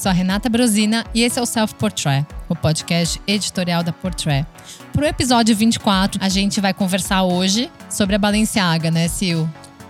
sou a Renata Brosina e esse é o Self Portrait, o podcast editorial da Portrait. Para o episódio 24, a gente vai conversar hoje sobre a Balenciaga, né, Sil?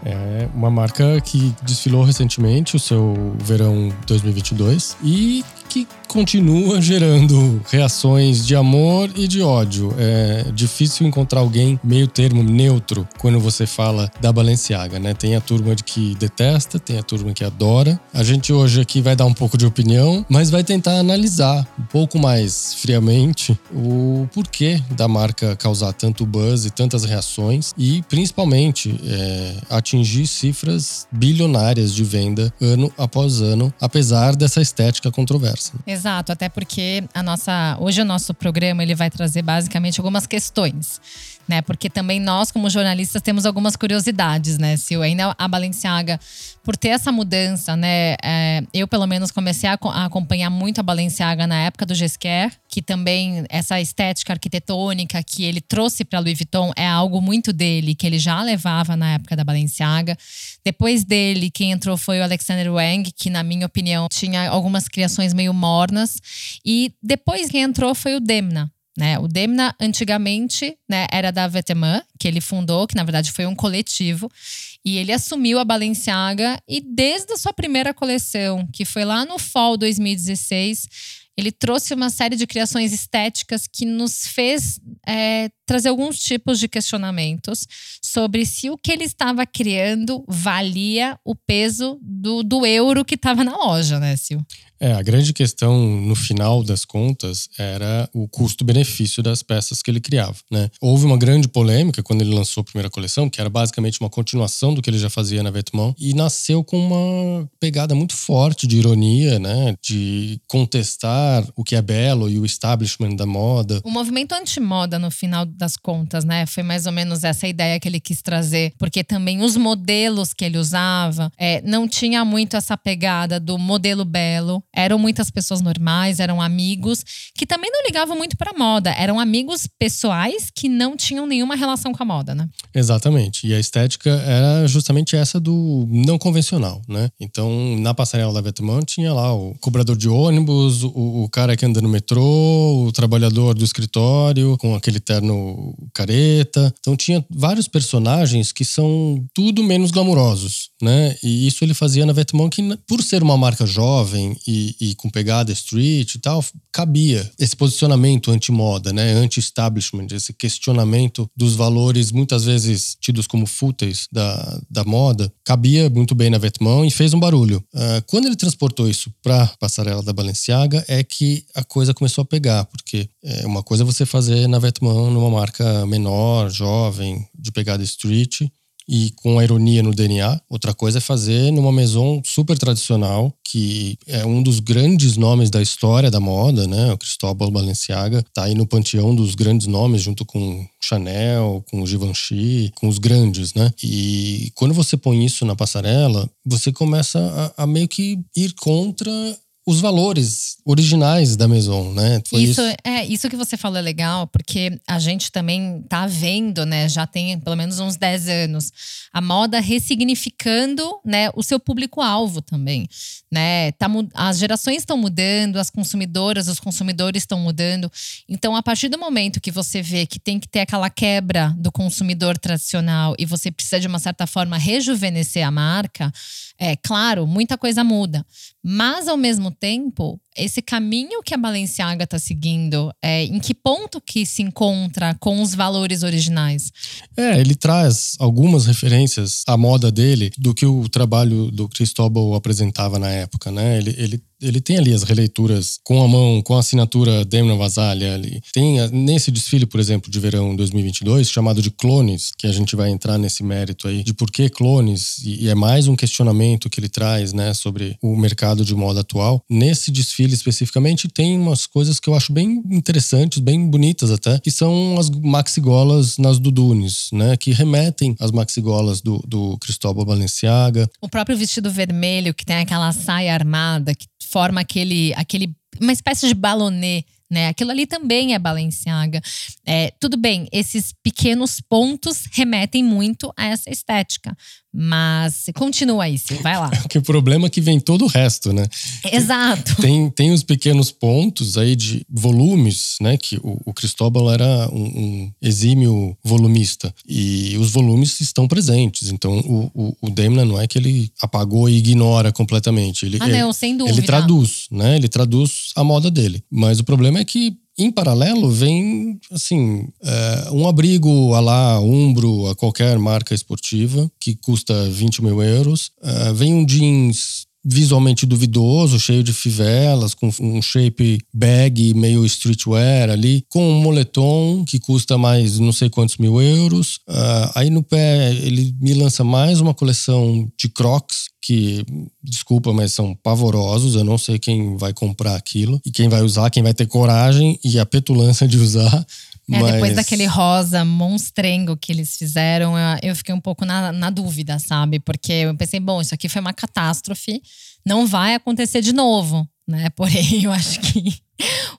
É uma marca que desfilou recentemente o seu verão 2022 e que continua gerando reações de amor e de ódio. É difícil encontrar alguém meio termo neutro quando você fala da Balenciaga, né? Tem a turma de que detesta, tem a turma que adora. A gente hoje aqui vai dar um pouco de opinião, mas vai tentar analisar um pouco mais friamente o porquê da marca causar tanto buzz e tantas reações e principalmente é, atingir cifras bilionárias de venda ano após ano, apesar dessa estética controversa. Exato, até porque a nossa, hoje o nosso programa ele vai trazer basicamente algumas questões, né? Porque também nós como jornalistas temos algumas curiosidades, né? Se ainda a Balenciaga por ter essa mudança, né? É, eu pelo menos comecei a, a, acompanhar muito a Balenciaga na época do Gesquer, que também essa estética arquitetônica que ele trouxe para Louis Vuitton é algo muito dele que ele já levava na época da Balenciaga. Depois dele, quem entrou foi o Alexander Wang, que na minha opinião tinha algumas criações meio mornas. E depois que entrou foi o Demna. Né? O Demna, antigamente, né, era da Vetements, que ele fundou, que na verdade foi um coletivo. E ele assumiu a Balenciaga e desde a sua primeira coleção, que foi lá no Fall 2016, ele trouxe uma série de criações estéticas que nos fez é, trazer alguns tipos de questionamentos sobre se o que ele estava criando valia o peso do, do euro que estava na loja, né, Sil? É, a grande questão no final das contas era o custo-benefício das peças que ele criava, né? Houve uma grande polêmica quando ele lançou a primeira coleção, que era basicamente uma continuação do que ele já fazia na Vetements, e nasceu com uma pegada muito forte de ironia, né? De contestar o que é belo e o establishment da moda. O movimento anti-moda, no final das contas, né? Foi mais ou menos essa ideia que ele quis trazer, porque também os modelos que ele usava é, não tinha muito essa pegada do modelo belo eram muitas pessoas normais, eram amigos que também não ligavam muito para moda, eram amigos pessoais que não tinham nenhuma relação com a moda, né? Exatamente. E a estética era justamente essa do não convencional, né? Então, na passarela da Vetements tinha lá o cobrador de ônibus, o, o cara que anda no metrô, o trabalhador do escritório com aquele terno careta. Então tinha vários personagens que são tudo menos glamurosos, né? E isso ele fazia na Vetements que por ser uma marca jovem e e, com pegada street e tal, cabia esse posicionamento anti-moda, né? Anti-establishment, esse questionamento dos valores muitas vezes tidos como fúteis da, da moda, cabia muito bem na Vetements e fez um barulho. Uh, quando ele transportou isso para passarela da Balenciaga, é que a coisa começou a pegar, porque é uma coisa você fazer na Vetements numa marca menor, jovem, de pegada street, e com a ironia no DNA. Outra coisa é fazer numa maison super tradicional, que é um dos grandes nomes da história da moda, né? O Cristóbal Balenciaga tá aí no panteão dos grandes nomes, junto com Chanel, com Givenchy, com os grandes, né? E quando você põe isso na passarela, você começa a, a meio que ir contra os valores originais da Maison, né? Foi isso, isso, é isso que você falou é legal, porque a gente também tá vendo, né? Já tem pelo menos uns 10 anos a moda ressignificando, né, o seu público-alvo também, né? Tá, as gerações estão mudando, as consumidoras, os consumidores estão mudando. Então, a partir do momento que você vê que tem que ter aquela quebra do consumidor tradicional e você precisa de uma certa forma rejuvenescer a marca, é claro, muita coisa muda. Mas ao mesmo tempo, esse caminho que a Balenciaga está seguindo, é, em que ponto que se encontra com os valores originais? É, ele traz algumas referências à moda dele do que o trabalho do Cristóbal apresentava na época, né? Ele, ele ele tem ali as releituras com a mão, com a assinatura Demna Vasalha ali. Tem nesse desfile, por exemplo, de verão 2022, chamado de Clones, que a gente vai entrar nesse mérito aí de por que clones, e, é mais um questionamento que ele traz, né, sobre o mercado de moda atual. Nesse desfile especificamente, tem umas coisas que eu acho bem interessantes, bem bonitas até, que são as maxigolas nas Dudunes, né, que remetem às maxigolas do, do Cristóbal Balenciaga. O próprio vestido vermelho, que tem aquela saia armada, que forma aquele, aquele uma espécie de balonê né? Aquilo ali também é Balenciaga. É, tudo bem, esses pequenos pontos remetem muito a essa estética. Mas continua aí, Sil, vai lá. que o problema é que vem todo o resto, né? Exato. Tem, tem os pequenos pontos aí de volumes, né? Que o, o Cristóbal era um, um, exímio volumista. E os volumes estão presentes. Então o, o, o Demna não é que ele apagou e ignora completamente. Ele, ah, não, sem dúvida. Ele traduz, né? Ele traduz a moda dele. Mas o problema é que em paralelo, vem, assim, é, um abrigo a lá Umbro, a qualquer marca esportiva, que custa 20 mil euros. É, vem um jeans visualmente duvidoso, cheio de fivelas, com um shape bag meio streetwear ali, com um moletom que custa mais não sei quantos mil euros. Uh, aí no pé ele me lança mais uma coleção de Crocs que, desculpa, mas são pavorosos. Eu não sei quem vai comprar aquilo e quem vai usar, quem vai ter coragem e a petulância de usar. É, mas... depois daquele rosa monstrengo que eles fizeram, eu fiquei um pouco na, na dúvida, sabe? Porque eu pensei, bom, isso aqui foi uma catástrofe, não vai acontecer de novo, né? Porém, eu acho que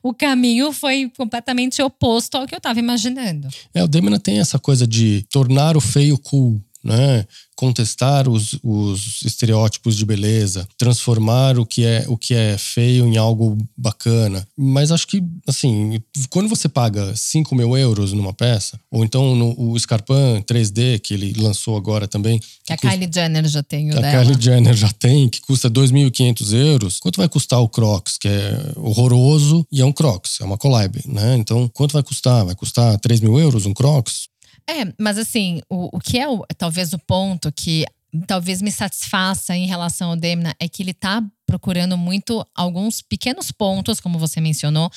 o caminho foi completamente oposto ao que eu estava imaginando. É, o Demina tem essa coisa de tornar o feio cool, né? contestar os, os estereótipos de beleza, transformar o que é o que é feio em algo bacana. Mas acho que, assim, quando você paga 5 mil euros numa peça, ou então no, o Scarpan 3D, que ele lançou agora também. Que, que a custa, Kylie Jenner já tem o que dela. A Kylie Jenner já tem, que custa 2.500 euros. Quanto vai custar o Crocs, que é horroroso e é um Crocs, é uma collab, né? Então, quanto vai custar? Vai custar 3 mil euros um Crocs? É, mas assim, o, o que é o, talvez o ponto que talvez me satisfaça em relação ao Demna é que ele tá procurando muito alguns pequenos pontos, como você mencionou,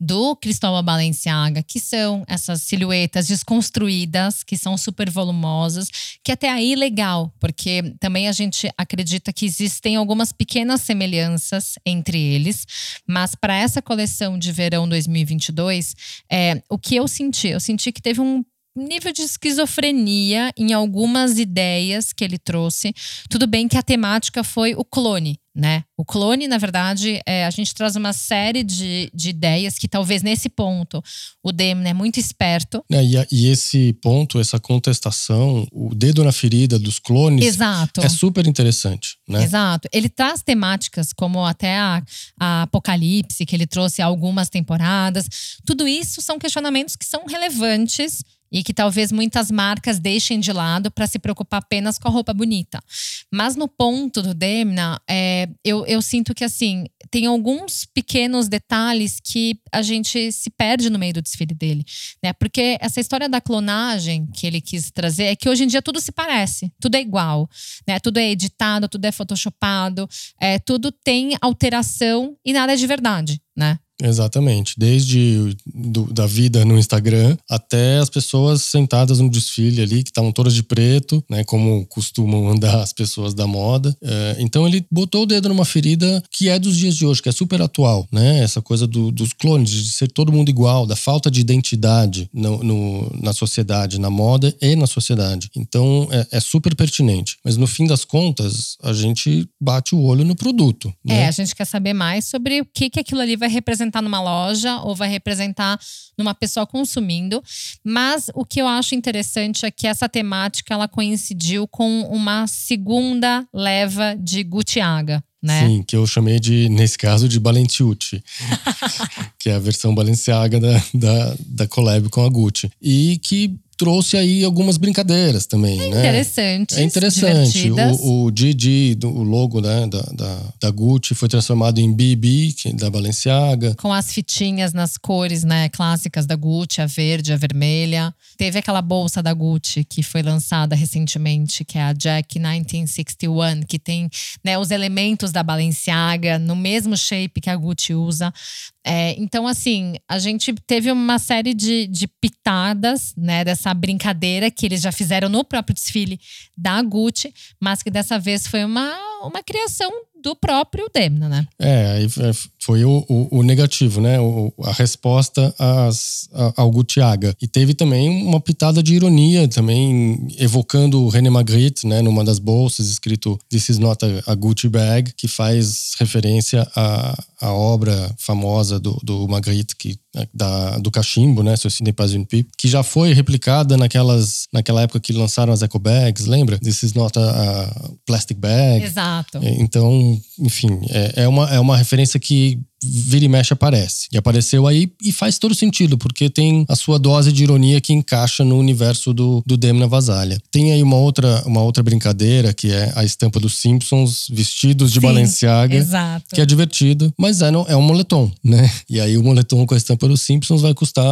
do Cristóbal Balenciaga, que são essas silhuetas desconstruídas, que são super volumosas, que até aí legal, porque também a gente acredita que existem algumas pequenas semelhanças entre eles, mas para essa coleção de verão 2022, é, o que eu senti? Eu senti que teve um nível de esquizofrenia em algumas ideias que ele trouxe. Tudo bem que a temática foi o clone, né? O clone, na verdade, é, a gente traz uma série de, de ideias que talvez nesse ponto o Demon é muito esperto. É, e, e, esse ponto, essa contestação, o dedo na ferida dos clones Exato. é super interessante, né? Exato. Ele traz temáticas como até a, a Apocalipse, que ele trouxe algumas temporadas. Tudo isso são questionamentos que são relevantes e que talvez muitas marcas deixem de lado para se preocupar apenas com a roupa bonita. Mas no ponto do Demna, é, eu, eu sinto que assim tem alguns pequenos detalhes que a gente se perde no meio do desfile dele, né? Porque essa história da clonagem que ele quis trazer é que hoje em dia tudo se parece, tudo é igual, né? Tudo é editado, tudo é photoshopado, é, tudo tem alteração e nada é de verdade, né? Exatamente. Desde do, da vida no Instagram até as pessoas sentadas no desfile ali, que estavam todas de preto, né? Como costumam andar as pessoas da moda. É, então ele botou o dedo numa ferida que é dos dias de hoje, que é super atual, né? Essa coisa do, dos clones, de ser todo mundo igual, da falta de identidade no, no na sociedade, na moda e na sociedade. Então é, é, super pertinente. Mas no fim das contas, a gente bate o olho no produto. Né? É, a gente quer saber mais sobre o que, que aquilo ali vai representar representar numa loja ou vai representar numa pessoa consumindo. Mas o que eu acho interessante é que essa temática ela coincidiu com uma segunda leva de Gutiaga. Né? Sim, que eu chamei de, nesse caso, de Balenciucci, que é a versão Balenciaga da, da, da collab com a Gucci. E que trouxe aí algumas brincadeiras também, é né? Interessante. É interessante. O, o GG, o logo né, da, da, da, Gucci, foi transformado em BB, da Balenciaga. Com as fitinhas nas cores né, clássicas da Gucci, a verde, a vermelha. Teve aquela bolsa da Gucci que foi lançada recentemente, que é a Jack 1961, que tem né, os elementos da Balenciaga no mesmo shape que a Gucci usa. É, então, assim, a gente teve uma série de, de pitadas, né, dessa brincadeira que eles já fizeram no próprio desfile da Gucci, mas que dessa vez foi uma, uma criação do próprio Demna, né? É, aí foi o, o, o negativo, né? O, a resposta às, ao Gutiaga. E teve também uma pitada de ironia, também evocando o René Magritte, né? Numa das bolsas, escrito This is not a, a Gucci bag, que faz referência à, à obra famosa do, do Magritte, que, né, da, do cachimbo, né? N'est pas une pipe, que já foi replicada naquelas, naquela época que lançaram as eco bags, lembra? This is not a, a plastic bag. Exato. Então, enfim, é, é, uma, é uma referência que vira e mexe aparece. E apareceu aí e faz todo sentido, porque tem a sua dose de ironia que encaixa no universo do, do Demna Vasalha. Tem aí uma outra, uma outra brincadeira, que é a estampa dos Simpsons vestidos de Sim, Balenciaga. Exato. Que é divertido, mas é, é um moletom, né? E aí o moletom com a estampa dos Simpsons vai custar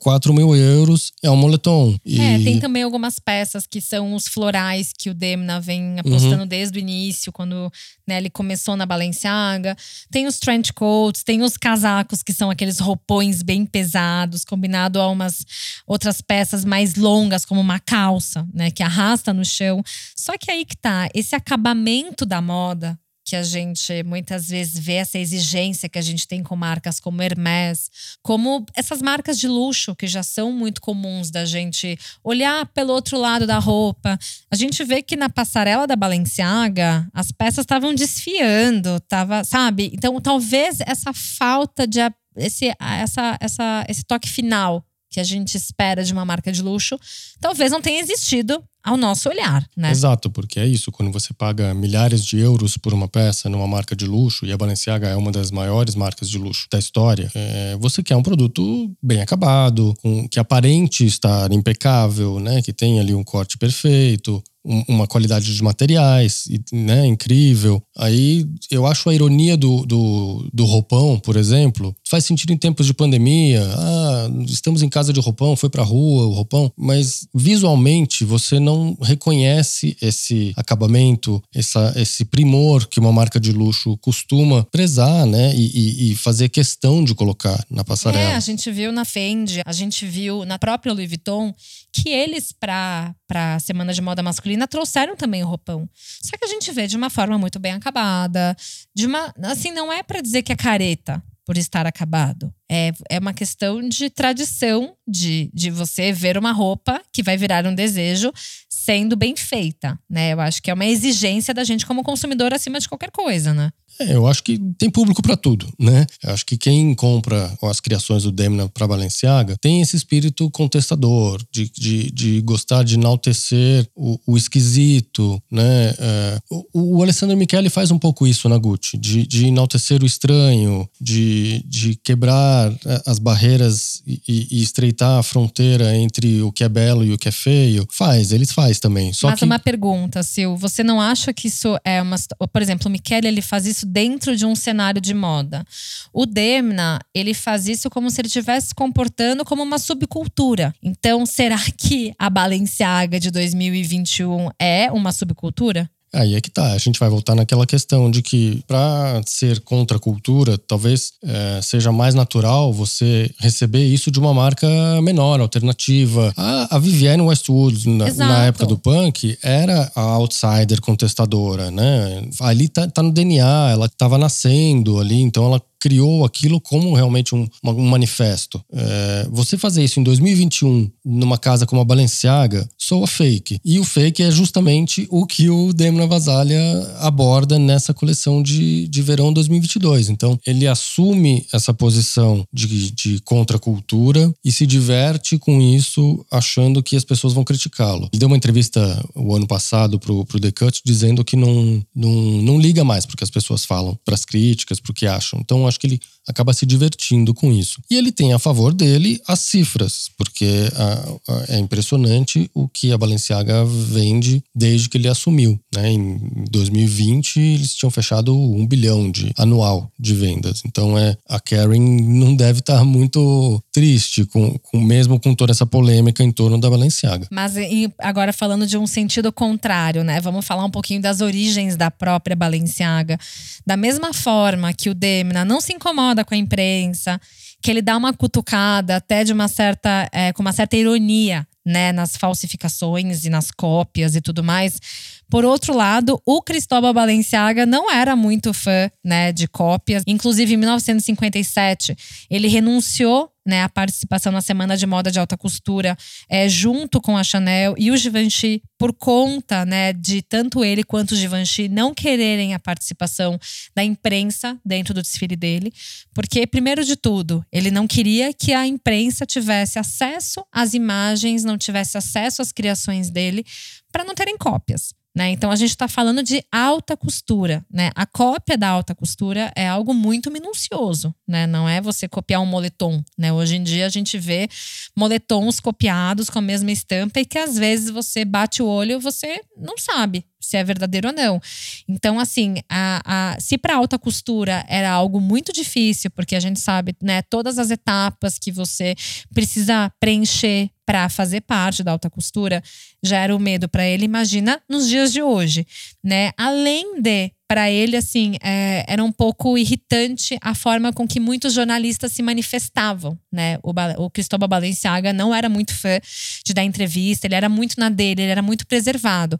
4 mil euros. É um moletom. E... É, tem também algumas peças que são os florais que o Demna vem apostando uhum. desde o início, quando né, ele começou na Balenciaga. Tem os trench coats, tem os casacos, que são aqueles roupões bem pesados, combinado a umas outras peças mais longas, como uma calça, né, que arrasta no chão. Só que aí que tá, esse acabamento da moda que a gente muitas vezes vê essa exigência que a gente tem com marcas como Hermès, como essas marcas de luxo que já são muito comuns da gente olhar pelo outro lado da roupa. A gente vê que na passarela da Balenciaga as peças estavam desfiando, tava, sabe? Então talvez essa falta de esse, essa, essa, esse toque final que a gente espera de uma marca de luxo, talvez não tenha existido ao nosso olhar, né? Exato, porque é isso. Quando você paga milhares de euros por uma peça numa marca de luxo, e a Balenciaga é uma das maiores marcas de luxo da história, é, você quer um produto bem acabado, com, que aparente estar impecável, né? Que tem ali um corte perfeito, uma qualidade de materiais, né, incrível. Aí eu acho a ironia do, do, do, roupão, por exemplo, faz sentido em tempos de pandemia. Ah, estamos em casa de roupão, foi pra rua o roupão, mas visualmente você não reconhece esse acabamento, essa, esse primor que uma marca de luxo costuma prezar, né, e, e fazer questão de colocar na passarela. É, a gente viu na Fendi, a gente viu na própria Louis Vuitton que eles, para a Semana de Moda Masculina, trouxeram também o roupão. Só que a gente vê de uma forma muito bem acabada. De uma. Assim, não é para dizer que é careta por estar acabado. É, é uma questão de tradição de, de você ver uma roupa que vai virar um desejo sendo bem feita, né? Eu acho que é uma exigência da gente como consumidor acima de qualquer coisa, né? É, eu acho que tem público para tudo, né? Eu acho que quem compra as criações do Demna para Balenciaga tem esse espírito contestador, de, de, de gostar de enaltecer o, o esquisito, né? É, o, o, Alessandro Michele faz um pouco isso na Gucci, de, de enaltecer o estranho, de, de quebrar é, as barreiras e, e, estreitar a fronteira entre o que é belo e o que é feio. Faz, eles faz também. Só Mas que... uma pergunta, Sil, você não acha que isso é uma... Por exemplo, o Michele, ele faz isso dentro de um cenário de moda. O Demna, ele faz isso como se ele estivesse se comportando como uma subcultura. Então, será que a Balenciaga de 2021 é uma subcultura? Aí é que tá. A gente vai voltar naquela questão de que, para ser contra a cultura, talvez é, seja mais natural você receber isso de uma marca menor, alternativa. A, a Vivienne Westwood, na, na, época do punk, era a outsider contestadora, né? Ali tá, tá no DNA, ela tava nascendo ali, então ela criou aquilo como realmente um, um manifesto. É, você fazer isso em 2021 numa casa como a Balenciaga soa fake. E o fake é justamente o que o Demna Vasalha aborda nessa coleção de, de verão 2022. Então, ele assume essa posição de, de contracultura e se diverte com isso, achando que as pessoas vão criticá-lo. Ele deu uma entrevista o ano passado pro, pro The Cut dizendo que não, não, não liga mais porque as pessoas falam, para as críticas, para o que acham. Então, acho que ele acaba se divertindo com isso. E ele tem a favor dele as cifras, porque a, a, é impressionante o que a Balenciaga vende desde que ele assumiu. Né? Em 2020, eles tinham fechado um bilhão de anual de vendas. Então é a Karen não deve estar muito triste com, com mesmo com toda essa polêmica em torno da Balenciaga. Mas agora falando de um sentido contrário, né? Vamos falar um pouquinho das origens da própria Balenciaga. Da mesma forma que o Demna não se incomoda com a imprensa, que ele dá uma cutucada até de uma certa, é, com uma certa ironia né, nas falsificações e nas cópias e tudo mais. Por outro lado, o Cristóbal Balenciaga não era muito fã, né, de cópias. Inclusive, em 1957, ele renunciou né, a participação na Semana de Moda de Alta Costura, é, junto com a Chanel e o Givenchy, por conta né, de tanto ele quanto o Givenchy não quererem a participação da imprensa dentro do desfile dele, porque, primeiro de tudo, ele não queria que a imprensa tivesse acesso às imagens, não tivesse acesso às criações dele, para não terem cópias. Né? Então a gente está falando de alta costura. Né? A cópia da alta costura é algo muito minucioso, né? Não é você copiar um moletom. Né? Hoje em dia a gente vê moletons copiados com a mesma estampa e que às vezes você bate o olho e você não sabe se é verdadeiro ou não. Então, assim, a, a, se para alta costura era algo muito difícil, porque a gente sabe, né, todas as etapas que você precisa preencher para fazer parte da alta costura, já era o medo para ele. Imagina nos dias de hoje, né? Além de para ele, assim, é, era um pouco irritante a forma com que muitos jornalistas se manifestavam, né? O, o Cristóbal Balenciaga não era muito fã de dar entrevista, ele era muito na dele, ele era muito preservado.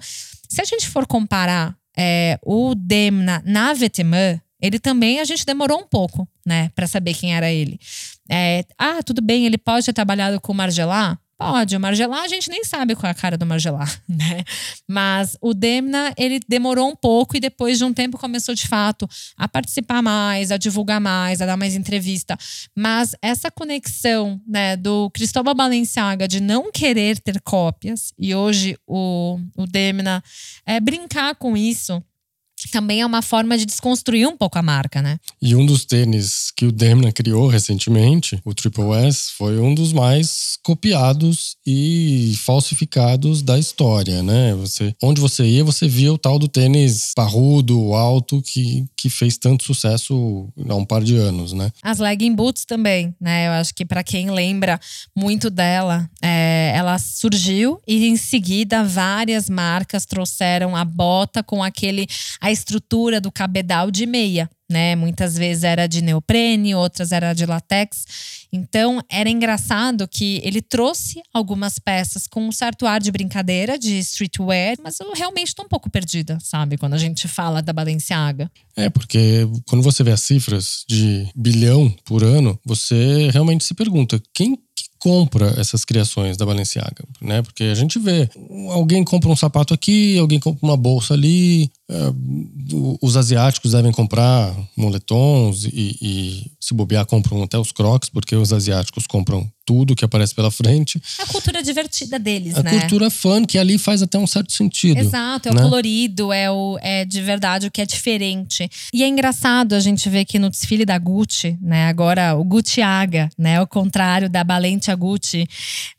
Se a gente for comparar é, o Demna na Vetemã, ele também a gente demorou um pouco, né, para saber quem era ele. É, ah, tudo bem, ele pode ter trabalhado com o Margelá? Pode, o Margelá a gente nem sabe qual é a cara do Margelá, né? Mas o Demna, ele demorou um pouco e depois de um tempo começou de fato a participar mais, a divulgar mais, a dar mais entrevista. Mas essa conexão, né, do Cristóbal Balenciaga de não querer ter cópias e hoje o, o Demna é brincar com isso também é uma forma de desconstruir um pouco a marca, né? E um dos tênis que o Demna criou recentemente, o Triple S, foi um dos mais copiados e falsificados da história, né? Você, onde você ia, você via o tal do tênis parrudo, alto, que, que fez tanto sucesso há um par de anos, né? As legging boots também, né? Eu acho que para quem lembra muito dela, é, ela surgiu e em seguida várias marcas trouxeram a bota com aquele a estrutura do cabedal de meia, né? Muitas vezes era de neoprene, outras era de latex. Então era engraçado que ele trouxe algumas peças com um certo ar de brincadeira, de streetwear, mas eu realmente estou um pouco perdida, sabe? Quando a gente fala da Balenciaga. É, porque quando você vê as cifras de bilhão por ano, você realmente se pergunta quem compra essas criações da Balenciaga, né? Porque a gente vê alguém compra um sapato aqui, alguém compra uma bolsa ali, é, os asiáticos devem comprar moletons e, e, se bobear compram até os crocs, porque os asiáticos compram tudo que aparece pela frente. A cultura divertida deles, a né? A cultura fun, que ali faz até um certo sentido. Exato, é né? o colorido, é, o, é de verdade o que é diferente. E é engraçado a gente ver que no desfile da Gucci, né? Agora o Gucci Aga, né? O contrário da Balenciaga Gucci,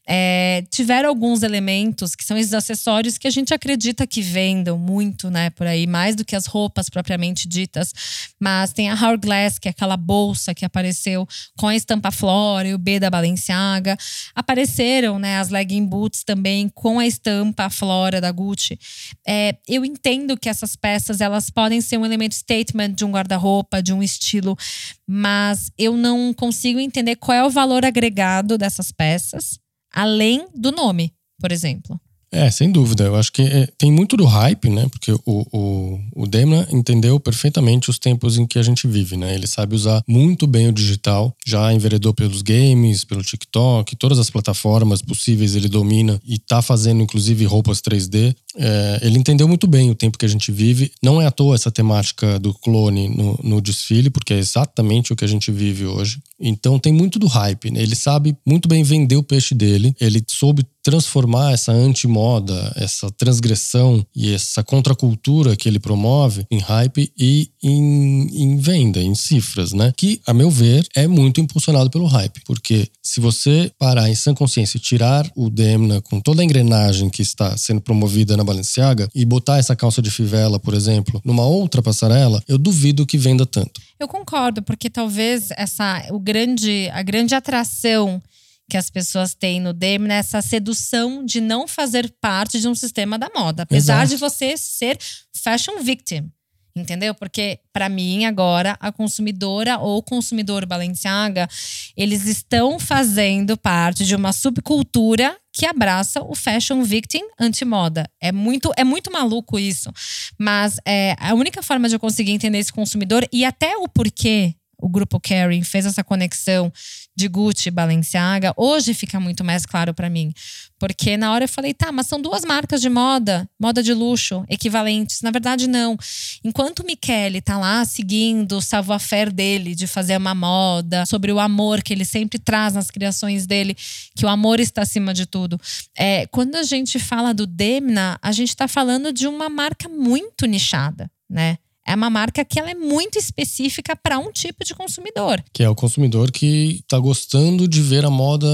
é, tiveram alguns elementos que são esses acessórios que a gente acredita que vendam muito, né, por aí, mais do que as roupas propriamente ditas. Mas tem a Hourglass, que é aquela bolsa que apareceu com a estampa Flora e o B da Balenciaga. Apareceram, né, as legging boots também com a estampa Flora da Gucci. É, eu entendo que essas peças elas podem ser um elemento statement de um guarda-roupa, de um estilo, mas eu não consigo entender qual é o valor agregado dessas peças além do nome, por exemplo. É, sem dúvida. Eu acho que é, tem muito do hype, né? Porque o, o, o Demna entendeu perfeitamente os tempos em que a gente vive, né? Ele sabe usar muito bem o digital, já enveredou pelos games, pelo TikTok, todas as plataformas possíveis ele domina e tá fazendo inclusive roupas 3D. É, ele entendeu muito bem o tempo que a gente vive. Não é à toa essa temática do clone no, no desfile, porque é exatamente o que a gente vive hoje. Então tem muito do hype, né? Ele sabe muito bem vender o peixe dele, ele soube transformar essa antimoda, essa transgressão e essa contracultura que ele promove em hype e em, em, venda, em cifras, né? Que, a meu ver, é muito impulsionado pelo hype. Porque se você parar em sã consciência e tirar o Demna com toda a engrenagem que está sendo promovida na Balenciaga e botar essa calça de fivela, por exemplo, numa outra passarela, eu duvido que venda tanto. Eu concordo, porque talvez essa o grande, a grande atração que as pessoas têm no DM nessa sedução de não fazer parte de um sistema da moda, apesar Exato. de você ser fashion victim. entendeu? Porque para mim agora a consumidora ou consumidor Balenciaga, eles estão fazendo parte de uma subcultura que abraça o fashion victim anti-moda. É muito, é muito maluco isso. Mas é, a única forma de eu conseguir entender esse consumidor e até o porquê o grupo Kering fez essa conexão de Gucci e Balenciaga, hoje fica muito mais claro para mim. Porque na hora eu falei, tá, mas são duas marcas de moda, moda de luxo, equivalentes. Na verdade, não. Enquanto o Michele tá lá seguindo o savoir-faire dele de fazer uma moda, sobre o amor que ele sempre traz nas criações dele, que o amor está acima de tudo. É, quando a gente fala do Demna, a gente está falando de uma marca muito nichada, né? É uma marca que ela é muito específica para um tipo de consumidor. Que é o consumidor que está gostando de ver a moda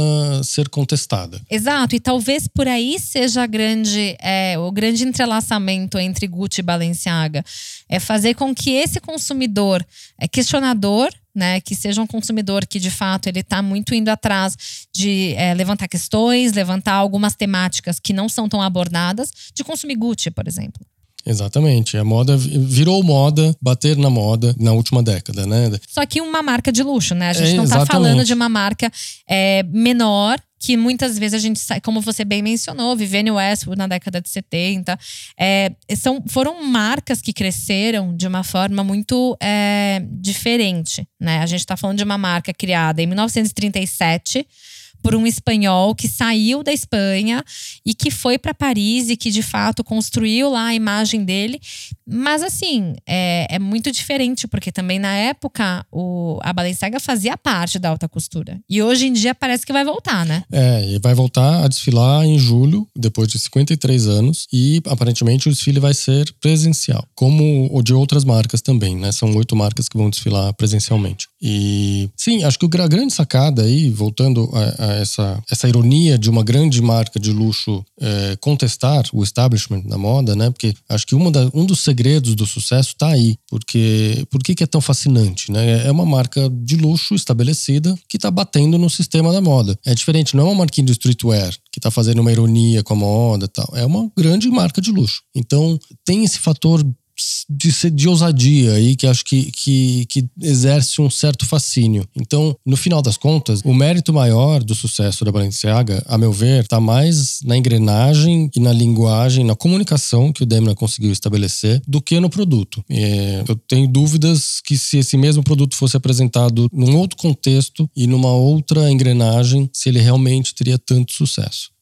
ser contestada. Exato, e talvez por aí seja grande, é, o grande entrelaçamento entre Gucci e Balenciaga. É fazer com que esse consumidor é questionador, né, que seja um consumidor que de fato ele está muito indo atrás de é, levantar questões, levantar algumas temáticas que não são tão abordadas, de consumir Gucci, por exemplo. Exatamente. A moda virou moda, bater na moda na última década, né? Só que uma marca de luxo, né? A gente é, não tá falando de uma marca é, menor que muitas vezes a gente sai, como você bem mencionou, Vivienne Westwood na década de 70, é, são, foram marcas que cresceram de uma forma muito é, diferente, né? A gente está falando de uma marca criada em 1937 por um espanhol que saiu da Espanha e que foi para Paris e que de fato construiu lá a imagem dele. Mas assim, é, é muito diferente, porque também na época o, a Balenciaga fazia parte da alta costura. E hoje em dia parece que vai voltar, né? É, e vai voltar a desfilar em julho, depois de 53 anos, e aparentemente o desfile vai ser presencial, como o de outras marcas também, né? São oito marcas que vão desfilar presencialmente. E sim, acho que a grande sacada aí, voltando a, a essa, essa ironia de uma grande marca de luxo é, contestar o establishment da moda, né? Porque acho que uma da, um dos segredos do sucesso está aí. Porque por que, é tão fascinante, né? É uma marca de luxo estabelecida que está batendo no sistema da moda. É diferente, não é uma marquinha de streetwear que está fazendo uma ironia com a moda e tal. É uma grande marca de luxo. Então tem esse fator de, de ousadia aí que acho que, que, que exerce um certo fascínio. Então, no final das contas, o mérito maior do sucesso da Balenciaga, a meu ver, está mais na engrenagem e na linguagem, na comunicação que o Demna conseguiu estabelecer do que no produto. É, eu tenho dúvidas que se esse mesmo produto fosse apresentado num outro contexto e numa outra engrenagem, se ele realmente teria tanto sucesso.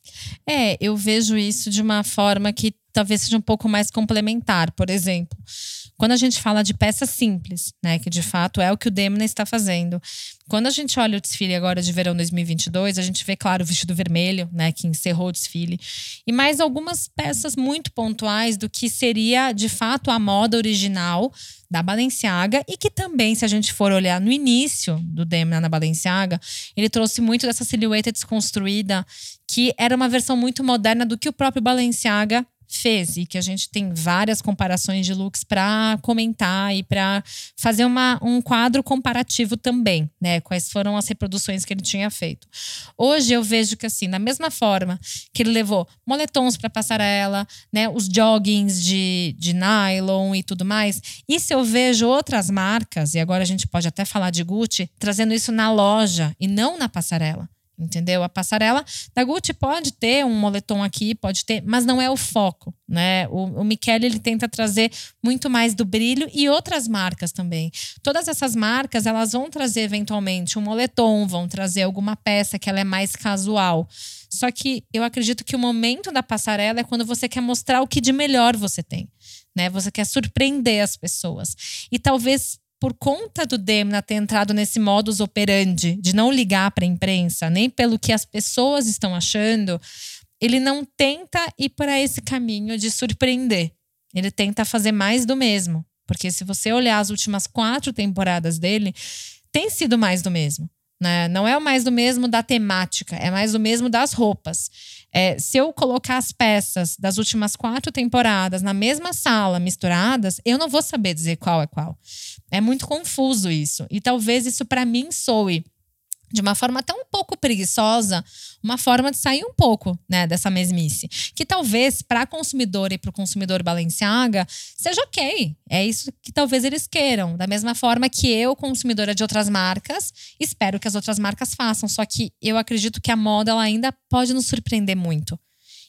É, eu vejo isso de uma forma que talvez seja um pouco mais complementar. Por exemplo, quando a gente fala de peças simples, né, que de fato é o que o Demna está fazendo. Quando a gente olha o desfile agora de verão 2022, a gente vê, claro, o vestido vermelho, né, que encerrou o desfile, e mais algumas peças muito pontuais do que seria de fato a moda original da Balenciaga e que também, se a gente for olhar no início do Demna na Balenciaga, ele trouxe muito dessa silhueta desconstruída, que era uma versão muito moderna do que o próprio Balenciaga fez e que a gente tem várias comparações de looks para comentar e para fazer uma, um quadro comparativo também, né? Quais foram as reproduções que ele tinha feito. Hoje eu vejo que assim, da mesma forma que ele levou moletons para passarela, né, os joggings de, de nylon e tudo mais, isso eu vejo outras marcas e agora a gente pode até falar de Gucci trazendo isso na loja e não na passarela entendeu? A passarela da Gucci pode ter um moletom aqui, pode ter, mas não é o foco, né? O, o Michele ele tenta trazer muito mais do brilho e outras marcas também. Todas essas marcas elas vão trazer eventualmente um moletom, vão trazer alguma peça que ela é mais casual. Só que eu acredito que o momento da passarela é quando você quer mostrar o que de melhor você tem. Né? Você quer surpreender as pessoas. E talvez por conta do Demna ter entrado nesse modus operandi de não ligar para a imprensa, nem pelo que as pessoas estão achando, ele não tenta ir para esse caminho de surpreender. Ele tenta fazer mais do mesmo. Porque se você olhar as últimas quatro temporadas dele, tem sido mais do mesmo. Né? Não é mais do mesmo da temática, é mais do mesmo das roupas. É, se eu colocar as peças das últimas quatro temporadas na mesma sala, misturadas, eu não vou saber dizer qual é qual. É muito confuso isso. E talvez isso para mim soe de uma forma até um pouco preguiçosa, uma forma de sair um pouco né, dessa mesmice. Que talvez para a consumidora e para o consumidor Balenciaga seja ok. É isso que talvez eles queiram. Da mesma forma que eu, consumidora de outras marcas, espero que as outras marcas façam. Só que eu acredito que a moda ela ainda pode nos surpreender muito.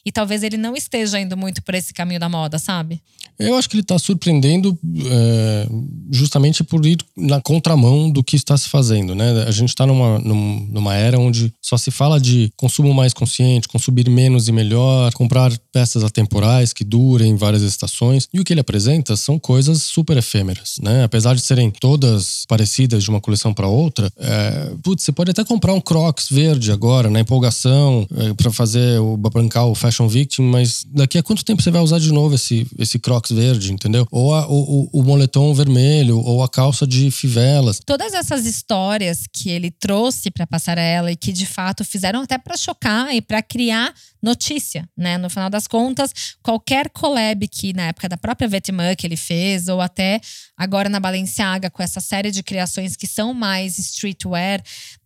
E talvez ele não esteja indo muito por esse caminho da moda, sabe? Eu acho que ele está surpreendendo é, justamente por ir na contramão do que está se fazendo, né? A gente está numa, numa era onde só se fala de consumo mais consciente, consumir menos e melhor, comprar peças atemporais que durem várias estações. E o que ele apresenta são coisas super efêmeras, né? Apesar de serem todas parecidas de uma coleção para outra, é, putz, você pode até comprar um Crocs verde agora, na empolgação, é, para fazer o bancar o Fashion Victim, mas daqui a quanto tempo você vai usar de novo esse, esse Crocs verde, entendeu? Ou a, o, o moletom vermelho, ou a calça de fivelas. Todas essas histórias que ele trouxe para passarela e que de fato fizeram até para chocar e para criar notícia, né? No final das contas, qualquer collab que na época da própria Vetements que ele fez, ou até agora na Balenciaga com essa série de criações que são mais streetwear,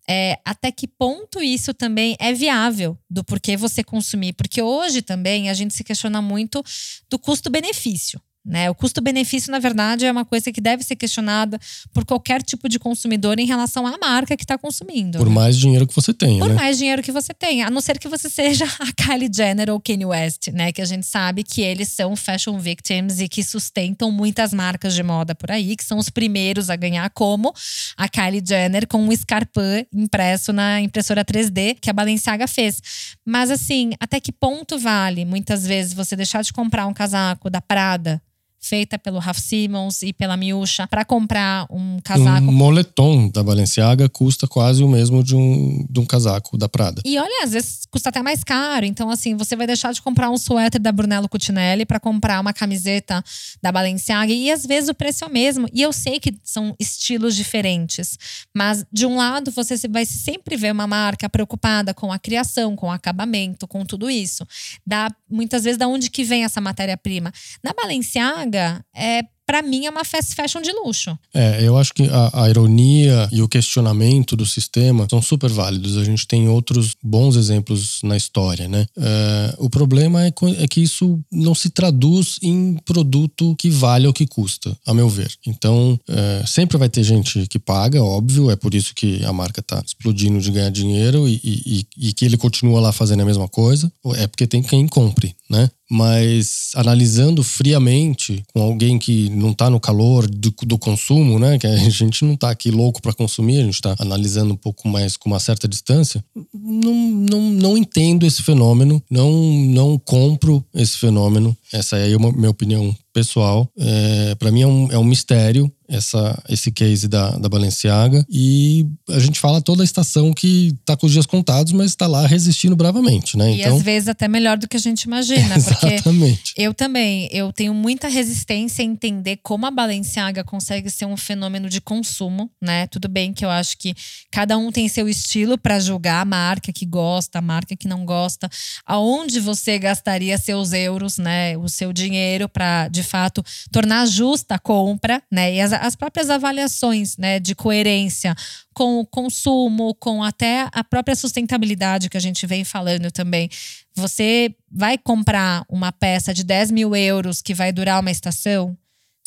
é, até que ponto isso também é viável do porquê você consumir. Porque hoje também a gente se questiona muito do custo-benefício. Né? O custo-benefício, na verdade, é uma coisa que deve ser questionada por qualquer tipo de consumidor em relação à marca que está consumindo. Por né? mais dinheiro que você tenha. Por né? mais dinheiro que você tenha. A não ser que você seja a Kylie Jenner ou Kanye West, né? Que a gente sabe que eles são fashion victims e que sustentam muitas marcas de moda por aí, que são os primeiros a ganhar, como a Kylie Jenner com um Scarpin impresso na impressora 3D que a Balenciaga fez. Mas assim, até que ponto vale muitas vezes você deixar de comprar um casaco da Prada feita pelo Raf Simons e pela Miúcha para comprar um casaco. Um moletom da Balenciaga custa quase o mesmo de um, de um casaco da Prada. E olha, às vezes custa até mais caro. Então, assim, você vai deixar de comprar um suéter da Brunello Cucinelli para comprar uma camiseta da Balenciaga. E às vezes o preço é o mesmo. E eu sei que são estilos diferentes. Mas, de um lado, você vai sempre ver uma marca preocupada com a criação, com o acabamento, com tudo isso. Da, muitas vezes, da onde que vem essa matéria-prima. Na Balenciaga, é para mim é uma fast fashion de luxo. É, eu acho que a, a, ironia e o questionamento do sistema são super válidos. A gente tem outros bons exemplos na história, né? É, o problema é, é, que isso não se traduz em produto que vale o que custa, a meu ver. Então, é, sempre vai ter gente que paga, óbvio, é por isso que a marca tá explodindo de ganhar dinheiro e, e, e que ele continua lá fazendo a mesma coisa. É porque tem quem compre, né? mas analisando friamente com alguém que não está no calor do, do, consumo, né? Que a gente não está aqui louco para consumir, a gente está analisando um pouco mais com uma certa distância. Não, não, não entendo esse fenômeno, não, não compro esse fenômeno. Essa é a minha opinião pessoal. É, para mim é um, é um mistério essa, esse case da, da Balenciaga. E a gente fala toda a estação que tá com os dias contados, mas está lá resistindo bravamente, né? E então... às vezes até melhor do que a gente imagina. Exatamente. eu também, eu tenho muita resistência em entender como a Balenciaga consegue ser um fenômeno de consumo, né? Tudo bem que eu acho que cada um tem seu estilo para julgar a marca que gosta, a marca que não gosta, aonde você gastaria seus euros, né? O seu dinheiro para de fato tornar justa a compra, né? E as, as próprias avaliações, né, de coerência com o consumo, com até a própria sustentabilidade que a gente vem falando também. Você vai comprar uma peça de 10 mil euros que vai durar uma estação?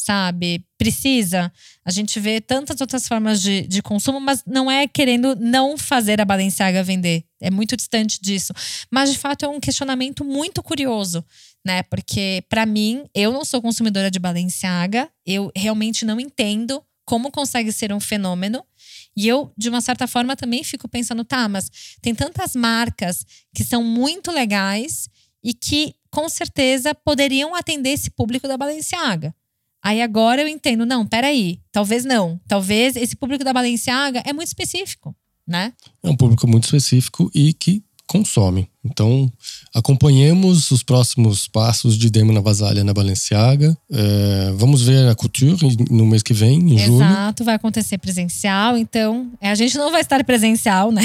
Sabe? Precisa. A gente vê tantas outras formas de, de consumo, mas não é querendo não fazer a Balenciaga vender. É muito distante disso. Mas, de fato, é um questionamento muito curioso, né? Porque, para mim, eu não sou consumidora de Balenciaga, eu realmente não entendo como consegue ser um fenômeno. E eu, de uma certa forma, também fico pensando, tá, mas tem tantas marcas que são muito legais e que, com certeza, poderiam atender esse público da Balenciaga. Aí agora eu entendo, não, peraí, talvez não. Talvez esse público da Balenciaga é muito específico, né? É um público muito específico e que consome. Então, acompanhemos os próximos passos de Demo na Vasalha na Balenciaga. É, vamos ver a Couture no mês que vem, em Exato, julho. Exato, vai acontecer presencial. Então, é, a gente não vai estar presencial, né?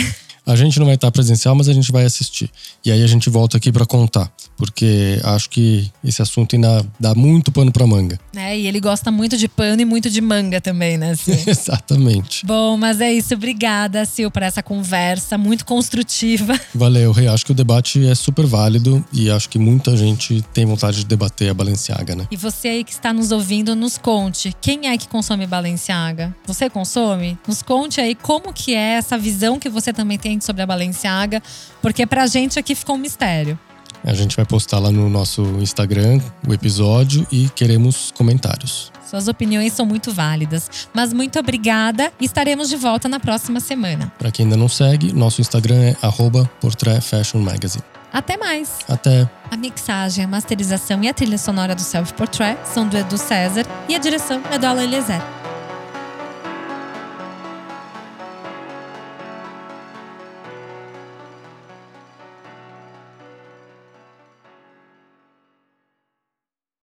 A gente não vai estar presencial, mas a gente vai assistir. E aí a gente volta aqui para contar, porque acho que esse assunto ainda dá muito pano para manga. É, e ele gosta muito de pano e muito de manga também, né, Sil? Exatamente. Bom, mas é isso. Obrigada, Sil, por essa conversa muito construtiva. Valeu, Rei. Acho que o debate é super válido e acho que muita gente tem vontade de debater a Balenciaga, né? E você aí que está nos ouvindo, nos conte. Quem é que consome Balenciaga? Você consome? Nos conte aí como que é essa visão que você também tem sobre a Balenciaga, porque pra gente aqui ficou um mistério. A gente vai postar lá no nosso Instagram o episódio e queremos comentários. Suas opiniões são muito válidas. Mas muito obrigada e estaremos de volta na próxima semana. Para quem ainda não segue, nosso Instagram é @portraitfashionmagazine. Até mais! Até! A mixagem, a masterização e a trilha sonora do Self Portrait são do Edu César e a direção é do Alan Eliezer.